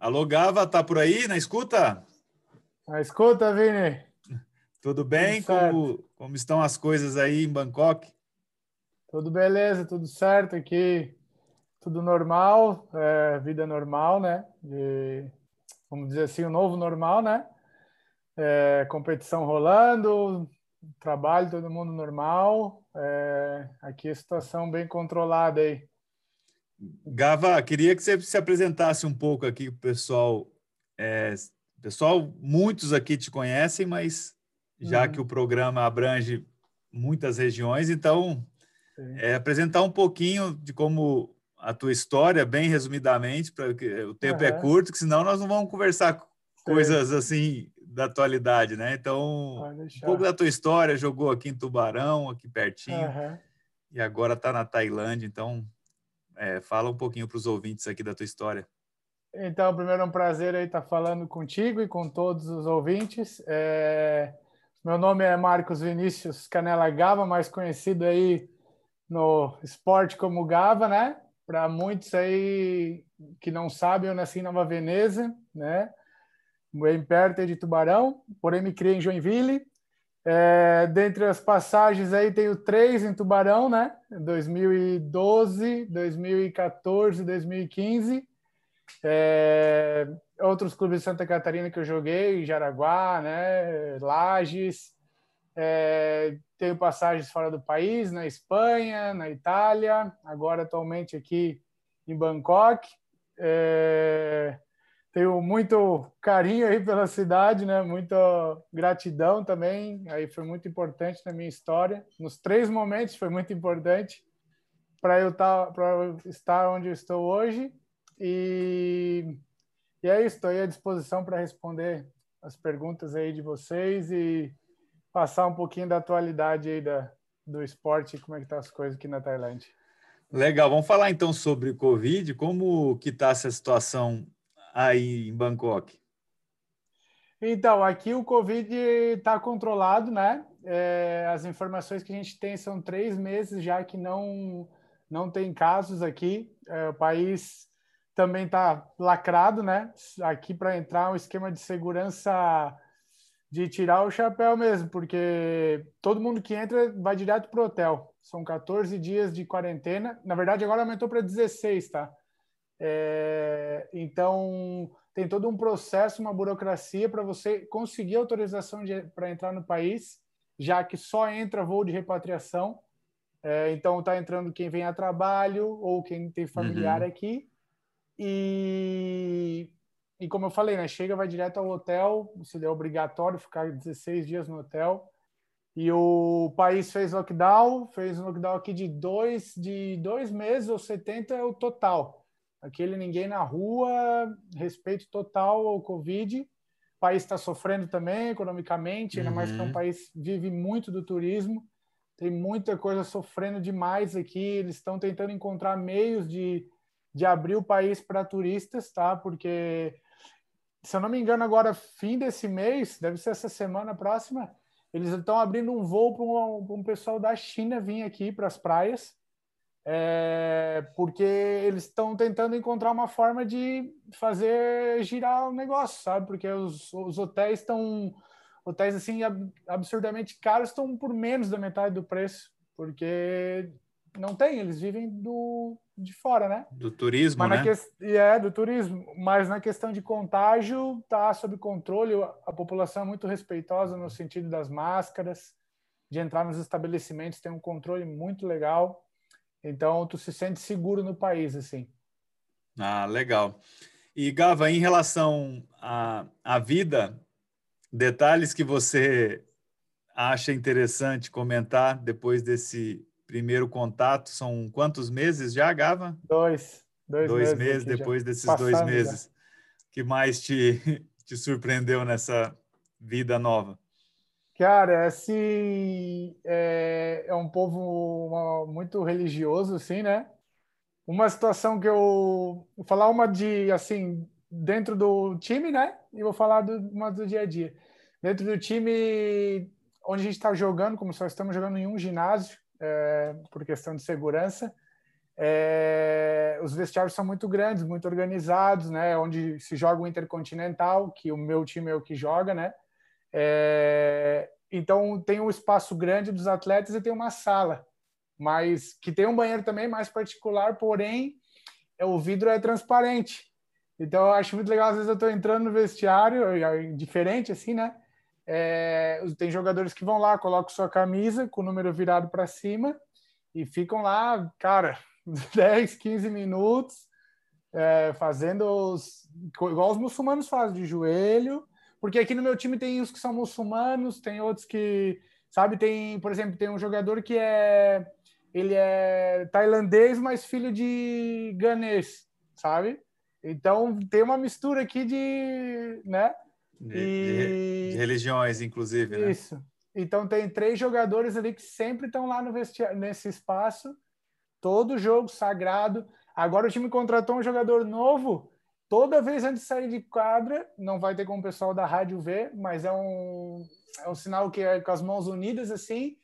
Alô, Gava, tá por aí na escuta? Na escuta, Vini. Tudo bem? Tudo como, como estão as coisas aí em Bangkok? Tudo beleza, tudo certo aqui. Tudo normal, é, vida normal, né? De, vamos dizer assim, o novo normal, né? É, competição rolando, trabalho, todo mundo normal. É, aqui a situação bem controlada aí. Gava, queria que você se apresentasse um pouco aqui para o pessoal. É, pessoal, muitos aqui te conhecem, mas já uhum. que o programa abrange muitas regiões, então é, apresentar um pouquinho de como a tua história, bem resumidamente, para o tempo é uhum. é curto, que senão nós não vamos conversar coisas assim da atualidade, né? Então, um pouco da tua história, jogou aqui em Tubarão, aqui pertinho, uhum. e agora está na Tailândia, então é, fala um pouquinho para os ouvintes aqui da tua história. Então, primeiro é um prazer aí estar falando contigo e com todos os ouvintes. É... Meu nome é Marcos Vinícius Canela Gava, mais conhecido aí no esporte como Gava, né? Para muitos aí que não sabem, eu nasci em Nova Veneza, né? Bem perto de Tubarão, porém me criei em Joinville é, dentre as passagens aí tenho três em Tubarão, né? 2012, 2014, 2015. É, outros clubes de Santa Catarina que eu joguei, Jaraguá, né? Lages. É, tenho passagens fora do país, na Espanha, na Itália, agora atualmente aqui em Bangkok. É, tenho muito carinho aí pela cidade, né? Muita gratidão também. Aí foi muito importante na minha história. Nos três momentos foi muito importante para eu estar, tá, onde eu estou hoje. E, e é isso. Estou à disposição para responder as perguntas aí de vocês e passar um pouquinho da atualidade aí da, do esporte e como é que tá as coisas aqui na Tailândia. Legal, vamos falar então sobre Covid, como que está essa situação aí em Bangkok? Então, aqui o Covid está controlado, né? É, as informações que a gente tem são três meses já que não, não tem casos aqui. É, o país também está lacrado, né? Aqui para entrar um esquema de segurança de tirar o chapéu mesmo, porque todo mundo que entra vai direto para o hotel. São 14 dias de quarentena. Na verdade, agora aumentou para 16, tá? É, então, tem todo um processo, uma burocracia para você conseguir autorização para entrar no país, já que só entra voo de repatriação. É, então, está entrando quem vem a trabalho ou quem tem familiar uhum. aqui. E, e como eu falei, né, chega, vai direto ao hotel, se é obrigatório ficar 16 dias no hotel. E o país fez lockdown, fez um lockdown aqui de dois, de dois meses ou 70 é o total. Aquele ninguém na rua, respeito total ao Covid. O país está sofrendo também economicamente, ainda uhum. mais que é um uhum. país vive muito do turismo. Tem muita coisa sofrendo demais aqui. Eles estão tentando encontrar meios de, de abrir o país para turistas, tá? Porque, se eu não me engano, agora, fim desse mês, deve ser essa semana próxima, eles estão abrindo um voo para um, um pessoal da China vir aqui para as praias é, porque eles estão tentando encontrar uma forma de fazer girar o negócio, sabe? Porque os, os hotéis estão hotéis assim absurdamente caros estão por menos da metade do preço, porque não tem, eles vivem do de fora, né? Do turismo, Mas né? Que... É, do turismo. Mas na questão de contágio, tá sob controle. A população é muito respeitosa no sentido das máscaras, de entrar nos estabelecimentos, tem um controle muito legal. Então, tu se sente seguro no país, assim. Ah, legal. E, Gava, em relação à, à vida, detalhes que você acha interessante comentar depois desse primeiro contato? São quantos meses já, Gava? Dois. Dois, dois meses, meses depois já. desses Passando dois meses. Já. que mais te, te surpreendeu nessa vida nova? Cara, assim, é, é um povo muito religioso, assim, né? Uma situação que eu vou falar uma de assim dentro do time, né? E vou falar do, uma do dia a dia. Dentro do time onde a gente está jogando, como só estamos jogando em um ginásio, é, por questão de segurança, É, os vestiários são muito grandes, muito organizados, né? Onde se joga o Intercontinental, que o meu time é o que joga, né? É, então tem um espaço grande dos atletas e tem uma sala, mas que tem um banheiro também mais particular, porém é, o vidro é transparente. Então eu acho muito legal, às vezes eu estou entrando no vestiário, diferente assim, né? É, tem jogadores que vão lá, colocam sua camisa com o número virado para cima e ficam lá, cara, 10, 15 minutos, é, fazendo os, igual os muçulmanos fazem, de joelho, porque aqui no meu time tem uns que são muçulmanos, tem outros que, sabe, tem, por exemplo, tem um jogador que é, ele é tailandês, mas filho de ganês, sabe? Então tem uma mistura aqui de, né? De, e... de, de religiões, inclusive, né? Isso. Então tem três jogadores ali que sempre estão lá no vestiário, nesse espaço Todo jogo sagrado. Agora o time contratou um jogador novo. Toda vez antes de sair de quadra, não vai ter como o pessoal da rádio ver, mas é um, é um sinal que é com as mãos unidas assim,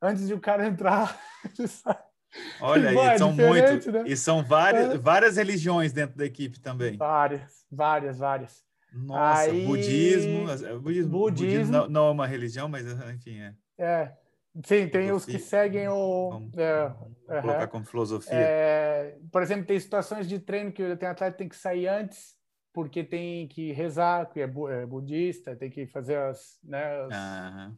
antes de o cara entrar. Olha, e são muito. Né? E são várias, é. várias religiões dentro da equipe também. Várias, várias, várias. Nossa, Aí... budismo, budismo, budismo, budismo não, não, é uma religião, mas enfim é. É, Sim, tem os que seguem o. Vamos, é, vamos colocar como filosofia. É, por exemplo, tem situações de treino que tem atleta que tem que sair antes, porque tem que rezar, que é, é budista, tem que fazer as, né, as,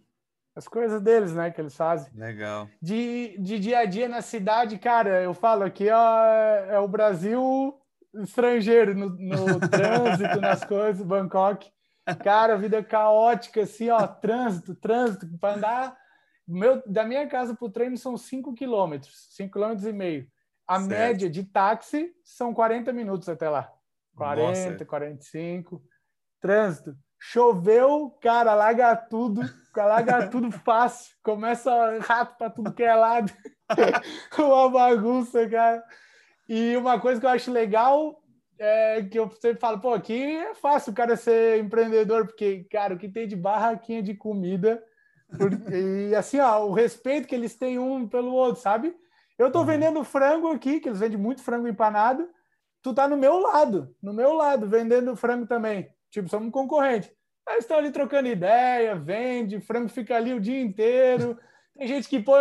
as, coisas deles, né, que eles fazem. Legal. De, de dia a dia na cidade, cara, eu falo aqui, ó, é, é o Brasil estrangeiro no, no trânsito, nas coisas, Bangkok. Cara, vida caótica, assim, ó, trânsito, trânsito, para andar meu, da minha casa para o treino são 5 quilômetros, 5 quilômetros e meio. A certo. média de táxi são 40 minutos até lá. 40, Nossa. 45. Trânsito. Choveu, cara, alaga tudo, alaga tudo fácil. Começa rato para tudo que é lado. uma bagunça, cara. E uma coisa que eu acho legal é que eu sempre falo, pô, aqui é fácil o cara ser empreendedor, porque, cara, o que tem de barraquinha de comida e assim, ó, o respeito que eles têm um pelo outro, sabe? Eu tô uhum. vendendo frango aqui, que eles vendem muito frango empanado. Tu tá no meu lado, no meu lado, vendendo frango também. Tipo, somos um concorrente. Eles estão ali trocando ideia, vende, frango fica ali o dia inteiro. Tem gente que põe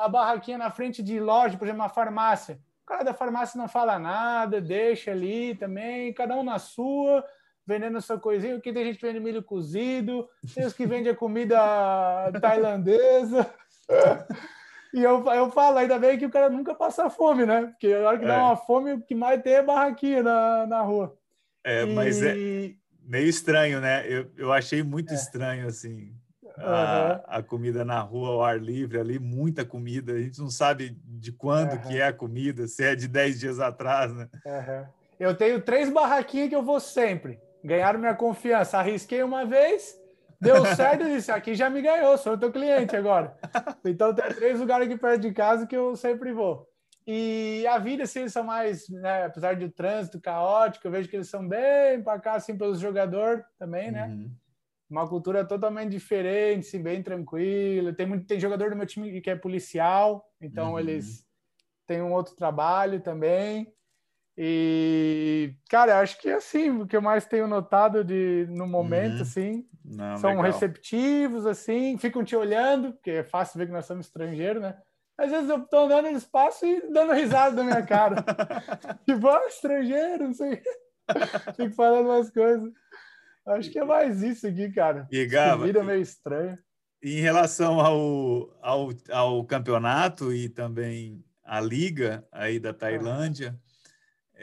a barraquinha na frente de loja, por exemplo, uma farmácia. O cara da farmácia não fala nada, deixa ali também, cada um na sua vendendo sua coisinha. Aqui tem gente que vende milho cozido, tem os que vendem a comida tailandesa. E eu, eu falo, ainda bem que o cara nunca passa fome, né? Porque a hora que é. dá uma fome, o que mais tem é barraquinha na, na rua. É, e... mas é meio estranho, né? Eu, eu achei muito é. estranho, assim, a, uhum. a, comida na rua, ao ar livre, ali, muita comida. A gente não sabe de quando uhum. que é a comida, se é de 10 dias atrás, né? Uhum. Eu tenho três barraquinhas que eu vou sempre ganharam minha confiança. Arrisquei uma vez, deu certo e disse: aqui já me ganhou, sou teu cliente agora. Então tem três lugares aqui perto de casa que eu sempre vou. E a vida, assim, eles são mais, né, apesar do trânsito caótico, eu vejo que eles são bem para cá, assim, pelos jogadores também, né? Uhum. Uma cultura totalmente diferente, assim, bem tranquila. Tem, muito, tem jogador do meu time que é policial, então uhum. eles têm um outro trabalho também. E, cara, acho que assim, o que eu mais tenho notado de, no momento, uhum. assim, Não, são legal. receptivos, assim, ficam te olhando, porque é fácil ver que nós somos estrangeiros, né? Às vezes eu tô andando no espaço e dando risada da minha cara. tipo, ah, estrangeiro, não sei. Fico falando umas coisas. Acho que é mais isso aqui, cara. E, Gava, vida meio estranha. Em relação ao, ao, ao campeonato e também a liga aí da Tailândia, é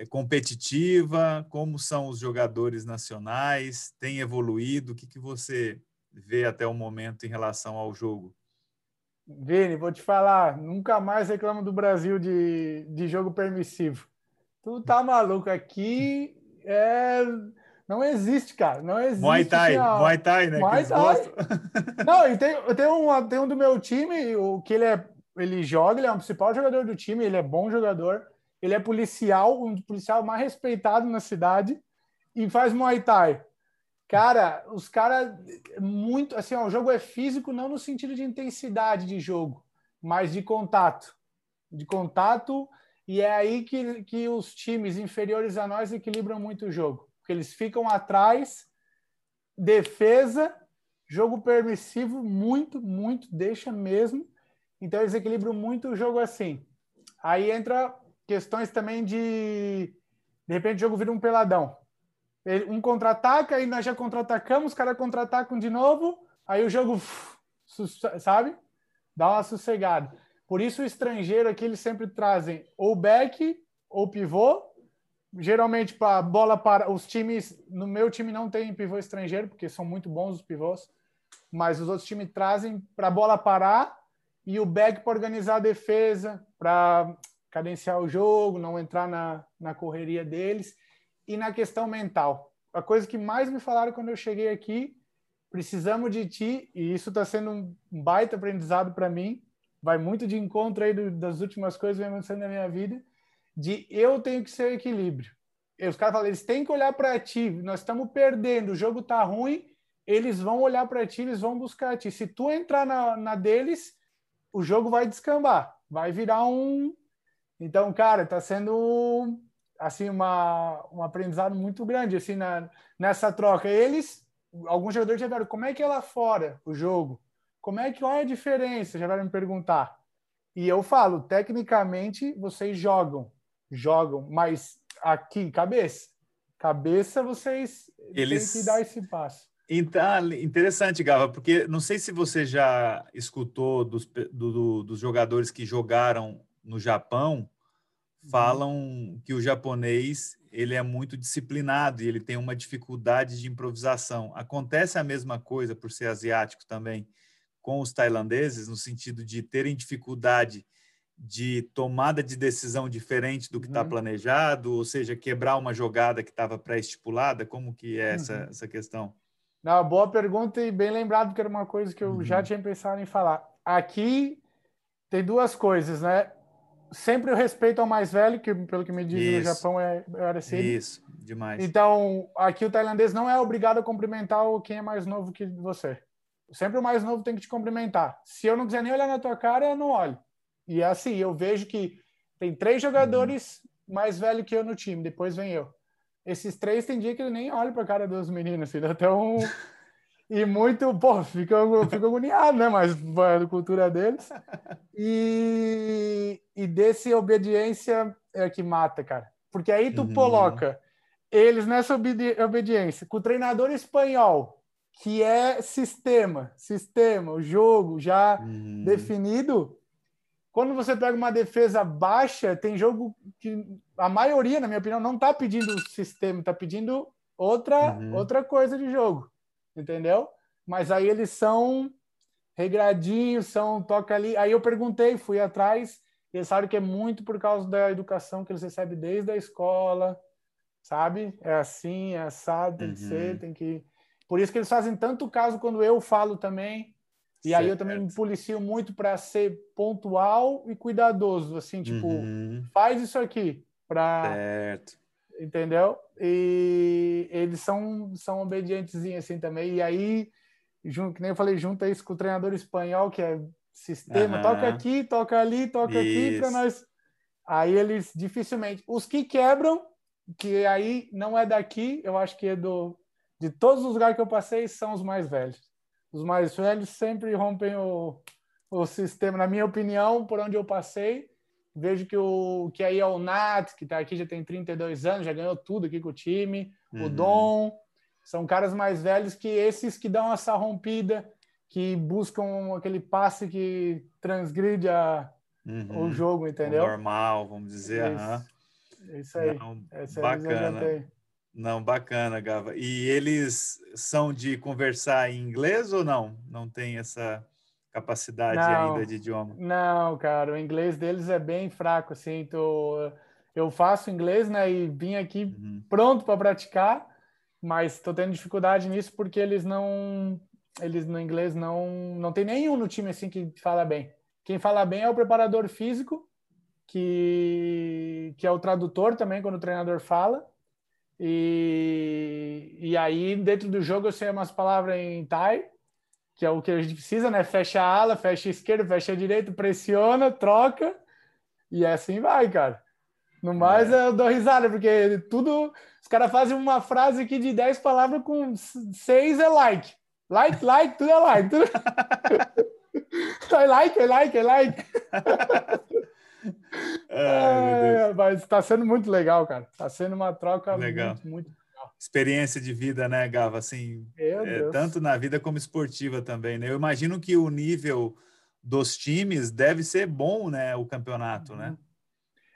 competitiva? Como são os jogadores nacionais? Tem evoluído? O que, que você vê até o momento em relação ao jogo? Vini, vou te falar, nunca mais reclamo do Brasil de, de jogo permissivo. Tu tá maluco aqui? É, não existe, cara. Não existe. Muay Thai, Muay Thai, né? Muay Thai. Não, e tem, tem, um, tem um do meu time, o que ele é, ele joga, ele é o principal jogador do time, ele é bom jogador ele é policial, um policial mais respeitado na cidade e faz Muay Thai. Cara, os caras muito assim, ó, o jogo é físico não no sentido de intensidade de jogo, mas de contato. De contato E é aí que, que os times inferiores a nós equilibram muito o jogo. Porque eles ficam atrás, defesa, jogo permissivo, muito, muito, deixa mesmo. Então eles equilibram muito o jogo assim. Aí entra questões também de. De repente o jogo vira um peladão. Um contra-ataca e nós já contra-atacamos, os caras contra-atacam de novo, aí o jogo, sabe? Dá uma sossegada. Por isso o estrangeiro aqui eles sempre trazem ou back ou pivô. Geralmente para bola para os times, no meu time não tem pivô estrangeiro porque são muito bons os pivôs, mas os outros times trazem para bola parar e o back para organizar a defesa, para cadenciar o jogo, não entrar na, na correria deles e na questão mental. A coisa que mais me falaram quando eu cheguei aqui, precisamos de ti e isso está sendo um baita aprendizado para mim vai muito de encontro aí do, das últimas coisas que vem acontecendo na minha vida, de eu tenho que ser equilíbrio. E os caras falam, eles têm que olhar para ti, nós estamos perdendo, o jogo tá ruim, eles vão olhar para ti, eles vão buscar ti. Se tu entrar na, na deles, o jogo vai descambar, vai virar um. Então, cara, tá sendo assim uma, um aprendizado muito grande assim na, nessa troca. Eles, alguns jogadores já viram como é que é lá fora o jogo. Como é que qual é a diferença? Já vai me perguntar. E eu falo, tecnicamente vocês jogam, jogam, mas aqui cabeça, cabeça vocês Eles... têm que dar esse passo. Então, interessante, Gava, porque não sei se você já escutou dos, do, do, dos jogadores que jogaram no Japão, uhum. falam que o japonês ele é muito disciplinado e ele tem uma dificuldade de improvisação. Acontece a mesma coisa por ser asiático também com os tailandeses, no sentido de terem dificuldade de tomada de decisão diferente do que está uhum. planejado, ou seja, quebrar uma jogada que estava pré-estipulada? Como que é essa, uhum. essa questão? Não, boa pergunta e bem lembrado, que era uma coisa que eu uhum. já tinha pensado em falar. Aqui tem duas coisas, né? Sempre o respeito ao mais velho, que pelo que me dizem no Japão é era assim. Isso, demais. Então, aqui o tailandês não é obrigado a cumprimentar quem é mais novo que você. Sempre o mais novo tem que te cumprimentar. Se eu não quiser nem olhar na tua cara, eu não olho. E é assim, eu vejo que tem três jogadores uhum. mais velhos que eu no time, depois vem eu. Esses três tem dia que ele nem olha para a cara dos meninos, assim, até um. E muito, pô, fica, fica agoniado, né? Mas a cultura deles. E, e desse obediência é que mata, cara. Porque aí tu uhum. coloca eles nessa obedi obediência com o treinador espanhol, que é sistema, sistema, o jogo já uhum. definido. Quando você pega uma defesa baixa, tem jogo que a maioria, na minha opinião, não está pedindo sistema, está pedindo outra uhum. outra coisa de jogo, entendeu? Mas aí eles são regradinhos, são toca ali. Aí eu perguntei, fui atrás, eles sabem que é muito por causa da educação que eles recebem desde a escola, sabe? É assim, é assado, tem uhum. que ser, uhum. tem que por isso que eles fazem tanto caso quando eu falo também. E certo. aí eu também me policio muito para ser pontual e cuidadoso, assim, tipo, uhum. faz isso aqui para certo. Entendeu? E eles são são obedientes assim também. E aí, junto, que nem eu falei, junta isso com o treinador espanhol, que é sistema, uhum. toca aqui, toca ali, toca isso. aqui para nós. Aí eles dificilmente, os que quebram, que aí não é daqui, eu acho que é do de todos os lugares que eu passei, são os mais velhos. Os mais velhos sempre rompem o, o sistema, na minha opinião, por onde eu passei. Vejo que, o, que aí é o Nat, que está aqui, já tem 32 anos, já ganhou tudo aqui com o time. Uhum. O Dom. São caras mais velhos que esses que dão essa rompida, que buscam aquele passe que transgride a, uhum. o jogo, entendeu? O normal, vamos dizer. Isso, uhum. isso aí. Não, bacana. Não, bacana, Gava. E eles são de conversar em inglês ou não? Não tem essa capacidade não, ainda de idioma? Não, cara, o inglês deles é bem fraco, assim. Tô, eu faço inglês, né, e vim aqui uhum. pronto para praticar, mas estou tendo dificuldade nisso porque eles não, eles no inglês não, não tem nenhum no time assim que fala bem. Quem fala bem é o preparador físico, que, que é o tradutor também quando o treinador fala e, e aí, dentro do jogo, eu sei umas palavras em Thai, que é o que a gente precisa, né? Fecha a ala, fecha a esquerda, fecha a direita, pressiona, troca, e assim vai, cara. No mais, é. eu dou risada, porque tudo. Os caras fazem uma frase aqui de 10 palavras com 6 é like. Like, like, tudo é like. Tudo... I like, I like, I like. é, mas está sendo muito legal, cara. Está sendo uma troca legal. muito, muito. Experiência de vida, né, Gava? Assim, é, tanto na vida como esportiva também, né? Eu imagino que o nível dos times deve ser bom, né? O campeonato, né? uhum.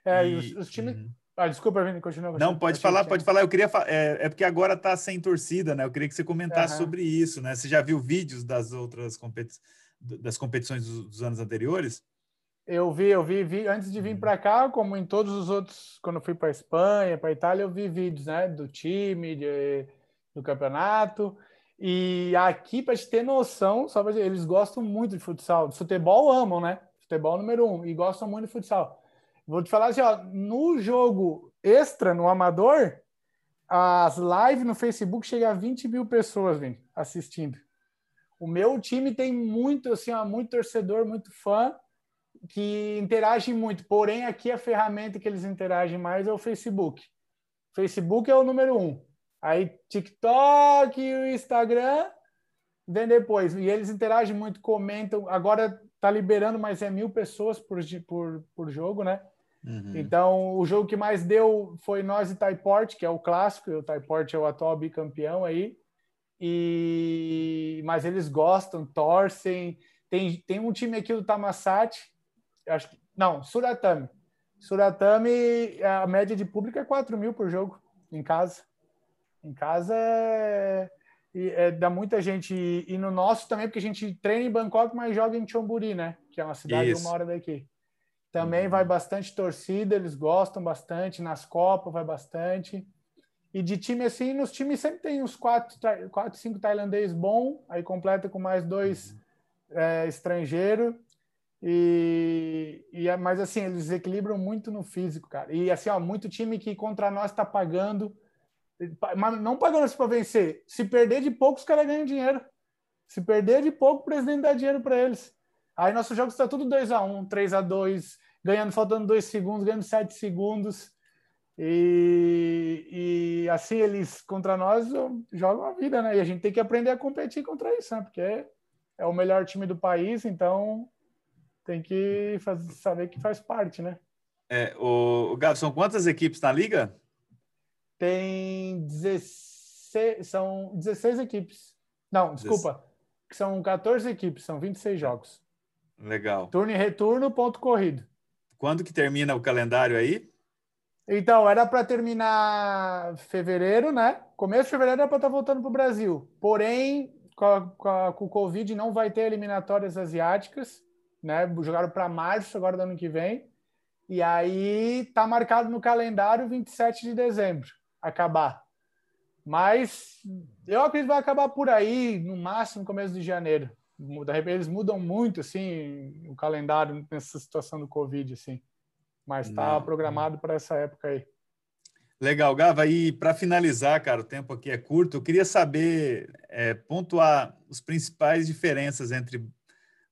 né? É, e, os, os times. Uhum. Ah, desculpa, Vini, continua. Não, pode falar, pode falar. Eu queria é, é, porque agora está sem torcida, né? Eu queria que você comentasse uhum. sobre isso, né? Você já viu vídeos das outras competições, das competições dos, dos anos anteriores? Eu vi, eu vi, vi antes de vir para cá, como em todos os outros, quando fui para Espanha, para Itália, eu vi vídeos, né, do time, de, do campeonato. E aqui, para te ter noção, só pra, eles gostam muito de futsal. De futebol amam, né? Futebol número um, e gostam muito de futsal. Vou te falar assim, ó, no jogo extra, no amador, as lives no Facebook chegam a 20 mil pessoas vem, assistindo. O meu time tem muito, assim, ó, muito torcedor, muito fã, que interage muito. Porém, aqui a ferramenta que eles interagem mais é o Facebook. Facebook é o número um. Aí TikTok e o Instagram vem depois. E eles interagem muito, comentam. Agora tá liberando, mas é mil pessoas por, por, por jogo, né? Uhum. Então, o jogo que mais deu foi nós e Taiport, que é o clássico. O Taiport é o atual bicampeão aí. E mas eles gostam, torcem. Tem, tem um time aqui do Tamasati, acho que não, Suratami. Suratami, a média de público é 4 mil por jogo em casa. Em casa é, é, dá muita gente. E, no nosso também, porque a gente treina em Bangkok, mas joga em Chonburi, né? Que é uma cidade Isso. uma hora daqui. Também uhum. vai bastante torcida, eles gostam bastante. Nas Copas vai bastante. E de time assim, nos times sempre tem uns quatro, quatro cinco tailandês bom, aí completa com mais dois uhum. é, estrangeiros. E, e, mas assim, eles equilibram muito no físico, cara. E assim, ó, muito time que contra nós está pagando mas não pagando para vencer. Se perder de pouco, os caras ganham dinheiro. Se perder de pouco, o presidente dá dinheiro para eles. Aí nosso jogo está tudo 2 a 1 3 a 2 ganhando, faltando 2 segundos, ganhando 7 segundos. E, e, assim eles contra nós jogam a vida, né? E a gente tem que aprender a competir contra isso, né? Porque é, é o melhor time do país, então tem que fazer, saber que faz parte, né? É, o, o Gabo, são quantas equipes na liga? tem 16, são 16 equipes. Não, desculpa. São 14 equipes, são 26 jogos. Legal. Turno e retorno, ponto corrido. Quando que termina o calendário aí? Então, era para terminar fevereiro, né? Começo de fevereiro era para estar tá voltando para o Brasil. Porém, com, a, com, a, com, o Covid não vai ter eliminatórias asiáticas, né? Jogaram para março agora do ano que vem. E aí tá marcado no calendário 27 de dezembro acabar. Mas eu acredito que vai acabar por aí, no máximo começo de janeiro. Eles mudam muito, assim, o calendário nessa situação do Covid, assim. Mas está programado para essa época aí. Legal, Gava. E para finalizar, cara, o tempo aqui é curto, eu queria saber, é, pontuar as principais diferenças entre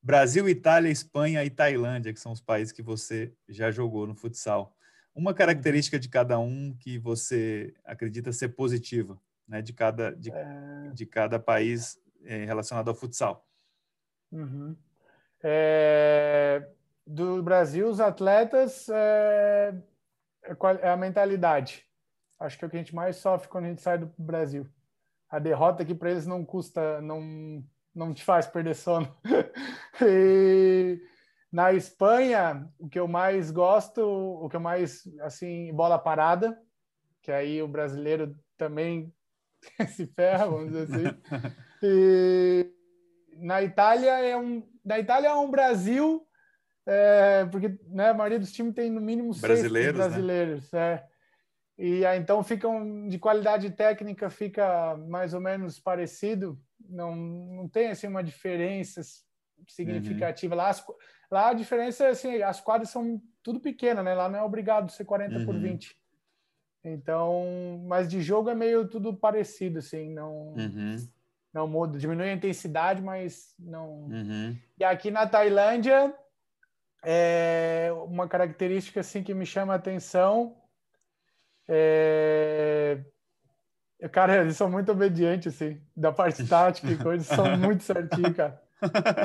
Brasil, Itália, Espanha e Tailândia, que são os países que você já jogou no futsal uma característica de cada um que você acredita ser positiva, né, de cada de, é... de cada país é, relacionado ao futsal. Uhum. É, do Brasil, os atletas é, é, é, a mentalidade. Acho que é o que a gente mais sofre quando a gente sai do Brasil. A derrota aqui para eles não custa, não não te faz perder sono. e na Espanha, o que eu mais gosto, o que eu mais, assim, bola parada, que aí o brasileiro também se ferra, vamos dizer assim. E na Itália é um, na Itália é um Brasil, é, porque né, a maioria dos times tem no mínimo brasileiros, seis brasileiros, né? é. E aí, então ficam de qualidade técnica fica mais ou menos parecido, não, não tem assim uma diferença significativa uhum. lá. As, Lá a diferença é assim, as quadras são tudo pequenas, né? Lá não é obrigado ser 40 uhum. por 20. Então, mas de jogo é meio tudo parecido, assim, não, uhum. não muda. Diminui a intensidade, mas não. Uhum. E aqui na Tailândia, é uma característica assim que me chama a atenção É... Cara, eles são muito obedientes, assim, da parte tática e coisas, são muito certinhos, cara.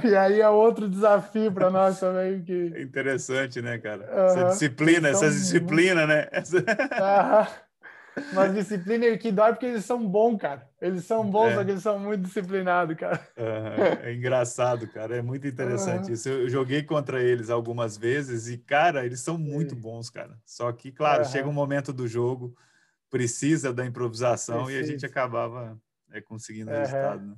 E aí é outro desafio para nós também. Que... É interessante, né, cara? Uhum. Essa disciplina, essa disciplina, né? Essa... Uhum. Mas disciplina que dói porque eles são bons, cara. Eles são bons, é. só que eles são muito disciplinados, cara. Uhum. É engraçado, cara. É muito interessante isso. Eu joguei contra eles algumas vezes e, cara, eles são muito bons, cara. Só que, claro, chega um momento do jogo, precisa da improvisação precisa. e a gente acabava é, conseguindo resultado. Né?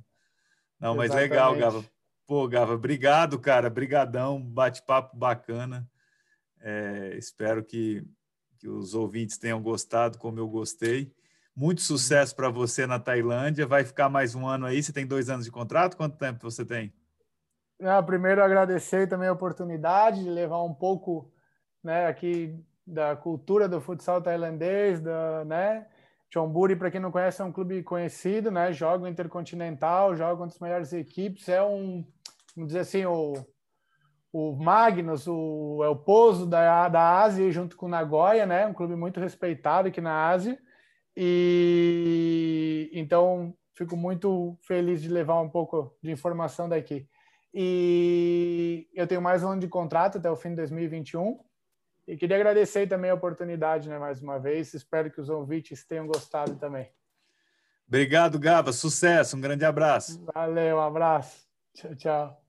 Não, mas Exatamente. legal, Gava. Pô, Gava, obrigado, cara. Brigadão, bate-papo bacana. É, espero que que os ouvintes tenham gostado, como eu gostei. Muito uhum. sucesso para você na Tailândia. Vai ficar mais um ano aí? Você tem dois anos de contrato? Quanto tempo você tem? Ah, primeiro, agradecer também a oportunidade de levar um pouco né, aqui da cultura do futsal tailandês, da, né? Chonburi, para quem não conhece, é um clube conhecido, né? Joga intercontinental, joga com as melhores equipes, é um, vamos dizer assim, o o Magnus, o, é o Pouso da, da Ásia, junto com o Nagoya, né? Um clube muito respeitado aqui na Ásia. E então fico muito feliz de levar um pouco de informação daqui. E eu tenho mais um ano de contrato até o fim de 2021. E queria agradecer também a oportunidade, né, mais uma vez. Espero que os ouvintes tenham gostado também. Obrigado, Gaba. Sucesso. Um grande abraço. Valeu, um abraço. Tchau, tchau.